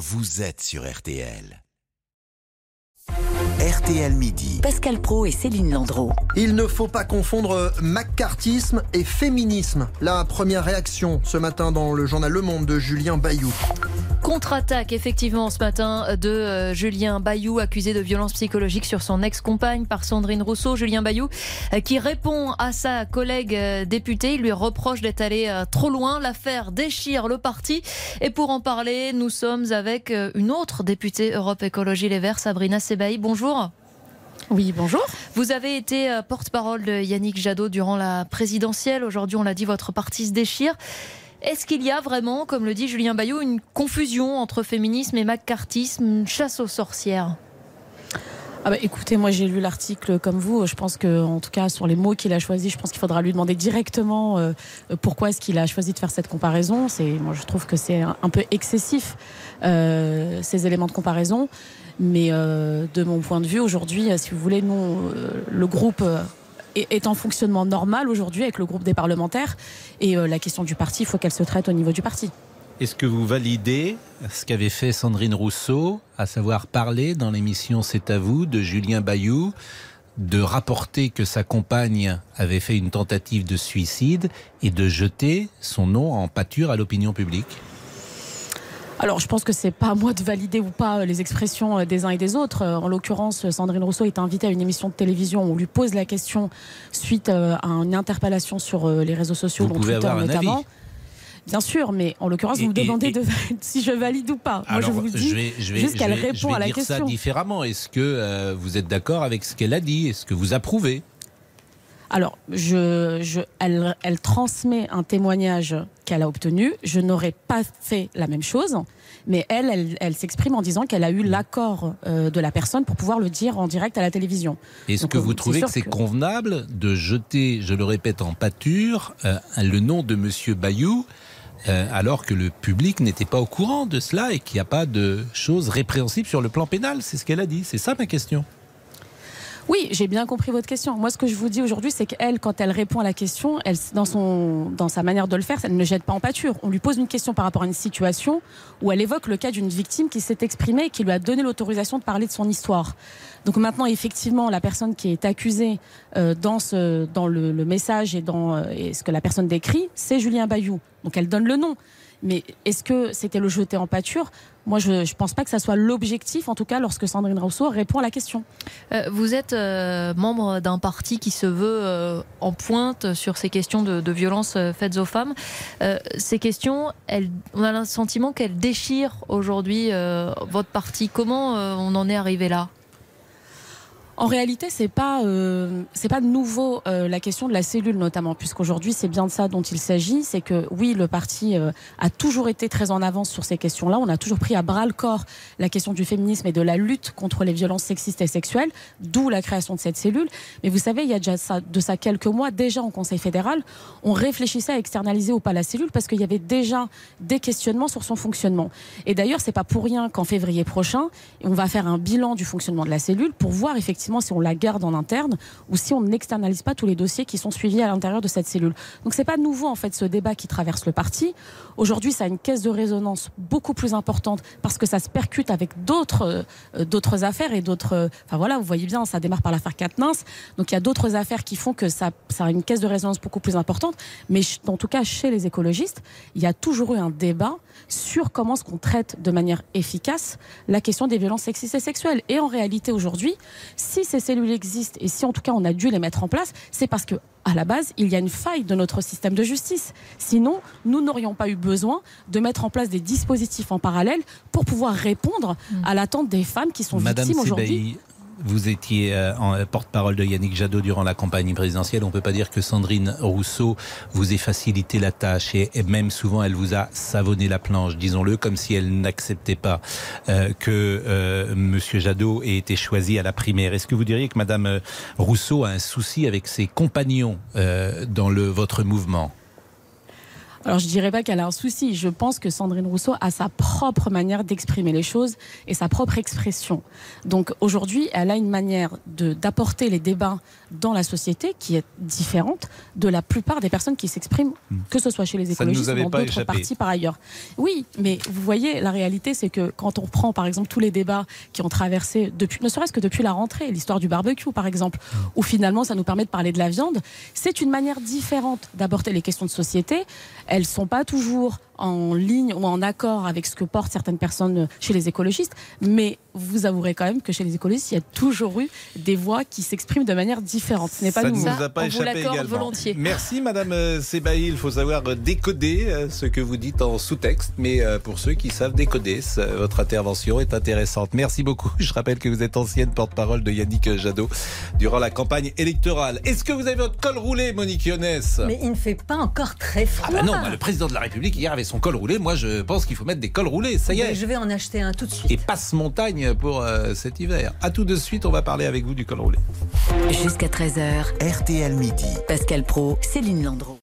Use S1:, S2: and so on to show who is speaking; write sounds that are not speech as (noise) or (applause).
S1: vous êtes sur RTL. RTL Midi.
S2: Pascal Pro et Céline Landreau.
S3: Il ne faut pas confondre macartisme et féminisme. La première réaction ce matin dans le journal Le Monde de Julien Bayou.
S4: Contre-attaque effectivement ce matin de euh, Julien Bayou accusé de violence psychologique sur son ex-compagne par Sandrine Rousseau. Julien Bayou euh, qui répond à sa collègue euh, députée, il lui reproche d'être allé trop loin. L'affaire déchire le parti et pour en parler, nous sommes avec une autre députée Europe Écologie Les Verts, Sabrina Sebaï. Bonjour.
S5: Oui, bonjour.
S4: Vous avez été porte-parole de Yannick Jadot durant la présidentielle. Aujourd'hui, on l'a dit, votre parti se déchire. Est-ce qu'il y a vraiment, comme le dit Julien Bayou, une confusion entre féminisme et macartisme, chasse aux sorcières?
S5: Ah bah écoutez, moi j'ai lu l'article comme vous. Je pense que, en tout cas, sur les mots qu'il a choisis, je pense qu'il faudra lui demander directement euh, pourquoi est-ce qu'il a choisi de faire cette comparaison. Moi, je trouve que c'est un, peu excessif euh, ces éléments de comparaison. Mais euh, de mon point de vue, aujourd'hui, si vous voulez, nous, le groupe est en fonctionnement normal aujourd'hui avec le groupe des parlementaires. Et la question du parti, il faut qu'elle se traite au niveau du parti.
S6: Est-ce que vous validez ce qu'avait fait Sandrine Rousseau, à savoir parler dans l'émission C'est à vous de Julien Bayou, de rapporter que sa compagne avait fait une tentative de suicide et de jeter son nom en pâture à l'opinion publique?
S5: Alors, je pense que c'est pas à moi de valider ou pas euh, les expressions euh, des uns et des autres. Euh, en l'occurrence, Sandrine Rousseau est invitée à une émission de télévision où on lui pose la question suite à une interpellation sur les réseaux sociaux,
S6: dont Twitter notamment.
S5: Bien sûr, mais en l'occurrence, vous me demandez de, (laughs) si je valide ou pas.
S6: Moi, je vous dis juste qu'elle répond à la question. ça différemment. Est-ce que vous êtes d'accord avec ce qu'elle a dit? Est-ce que vous approuvez?
S5: Alors, je, elle, elle, transmet un témoignage qu'elle a obtenu. Je n'aurais pas fait la même chose, mais elle, elle, s'exprime en disant qu'elle a eu l'accord euh, de la personne pour pouvoir le dire en direct à la télévision.
S6: Est-ce que vous trouvez que c'est convenable de jeter, je le répète en pâture, euh, le nom de Monsieur Bayou euh, alors que le public n'était pas au courant de cela et qu'il n'y a pas de choses répréhensibles sur le plan pénal C'est ce qu'elle a dit. C'est ça ma question.
S5: Oui, j'ai bien compris votre question. Moi, ce que je vous dis aujourd'hui, c'est qu'elle, quand elle répond à la question, elle, dans, sa manière de le faire, elle ne jette pas en pâture. On lui pose une question par rapport à une situation où elle évoque le cas d'une victime qui s'est exprimée et qui lui a donné l'autorisation de parler de son histoire. Donc maintenant, effectivement, la personne qui est accusée euh, dans, le, message et dans euh, ce que la personne décrit, c'est Julien Bayou. Donc elle donne le nom. Mais est-ce que c'était le jeter en pâture? Moi, je ne pense pas que ça soit l'objectif, en tout cas, lorsque Sandrine Rousseau répond à la question.
S4: Euh, vous êtes euh, membre d'un parti qui se veut euh, en pointe sur ces questions de, de violences faites aux femmes. ces questions, on a le sentiment qu'elles déchirent aujourd'hui votre parti. Comment on en est arrivé là?
S5: En réalité, c'est pas euh, pas nouveau euh, la question de la cellule notamment, puisqu'aujourd'hui c'est bien de ça dont il s'agit. C'est que oui, le parti euh, a toujours été très en avance sur ces questions-là. On a toujours pris à bras le corps la question du féminisme et de la lutte contre les violences sexistes et sexuelles, d'où la création de cette cellule. Mais vous savez, il y a déjà de ça quelques mois déjà en Conseil fédéral, on réfléchissait à externaliser ou pas la cellule parce qu'il y avait déjà des questionnements sur son fonctionnement. Et d'ailleurs, c'est pas pour rien qu'en février prochain, on va faire un bilan du fonctionnement de la cellule pour voir effectivement si on la garde en interne ou si on n'externalise pas tous les dossiers qui sont suivis à l'intérieur de cette cellule. Donc c'est pas nouveau en fait ce débat qui traverse le parti. Aujourd'hui, ça a une caisse de résonance beaucoup plus importante parce que ça se percute avec d'autres euh, d'autres affaires et d'autres. Euh, enfin voilà, vous voyez bien, ça démarre par l'affaire Katnins. Donc il y a d'autres affaires qui font que ça, ça a une caisse de résonance beaucoup plus importante. Mais en tout cas, chez les écologistes, il y a toujours eu un débat sur comment est-ce qu'on traite de manière efficace la question des violences sexistes et sexuelles. Et en réalité, aujourd'hui, si ces cellules existent et si en tout cas on a dû les mettre en place, c'est parce que à la base, il y a une faille de notre système de justice. Sinon, nous n'aurions pas eu besoin de mettre en place des dispositifs en parallèle pour pouvoir répondre mmh. à l'attente des femmes qui sont victimes aujourd'hui.
S6: Vous étiez euh, euh, porte-parole de Yannick Jadot durant la campagne présidentielle. On ne peut pas dire que Sandrine Rousseau vous ait facilité la tâche et même souvent elle vous a savonné la planche, disons-le, comme si elle n'acceptait pas euh, que Monsieur Jadot ait été choisi à la primaire. Est-ce que vous diriez que Madame Rousseau a un souci avec ses compagnons dans votre mouvement?
S5: Alors je dirais pas qu'elle a un souci. Je pense que Sandrine Rousseau a sa propre manière d'exprimer les choses et sa propre expression. Donc aujourd'hui, elle a une manière d'apporter les débats dans la société qui est différente de la plupart des personnes qui s'expriment, que ce soit chez les
S6: ne
S5: écologistes ou dans d'autres partis par ailleurs. Oui, mais vous voyez, la réalité, c'est que quand on prend par exemple tous les débats qui ont traversé depuis, ne serait-ce que depuis la rentrée, l'histoire du barbecue par exemple, où finalement ça nous permet de parler de la viande, c'est une manière différente d'aborder les questions de société. Elles sont pas toujours en ligne ou en accord avec ce que portent certaines personnes chez les écologistes, mais vous avouerez quand même que chez les écologistes, il y a toujours eu des voix qui s'expriment de manière différente. Ce n'est pas
S6: Ça nous
S4: Ça,
S6: a pas
S4: on vous
S6: échappé
S4: l'accorde
S6: également.
S4: volontiers.
S6: Merci Madame euh, Sébaï. Il faut savoir euh, décoder euh, ce que vous dites en sous-texte, mais pour ceux qui savent décoder, votre intervention est intéressante. Merci beaucoup. Je rappelle que vous êtes ancienne porte-parole de Yannick Jadot durant la campagne électorale. Est-ce que vous avez votre col roulé, Monique Yonès
S7: Mais il ne fait pas encore très froid.
S6: Ah bah non, bah, le président de la République hier avait son col roulé. Moi, je pense qu'il faut mettre des cols roulés. Ça y
S7: Mais
S6: est.
S7: je vais en acheter un tout de suite.
S6: Et passe montagne pour euh, cet hiver. À tout de suite, on va parler avec vous du col roulé.
S2: Jusqu'à 13h,
S1: RTL Midi.
S2: Pascal Pro, Céline Landreau.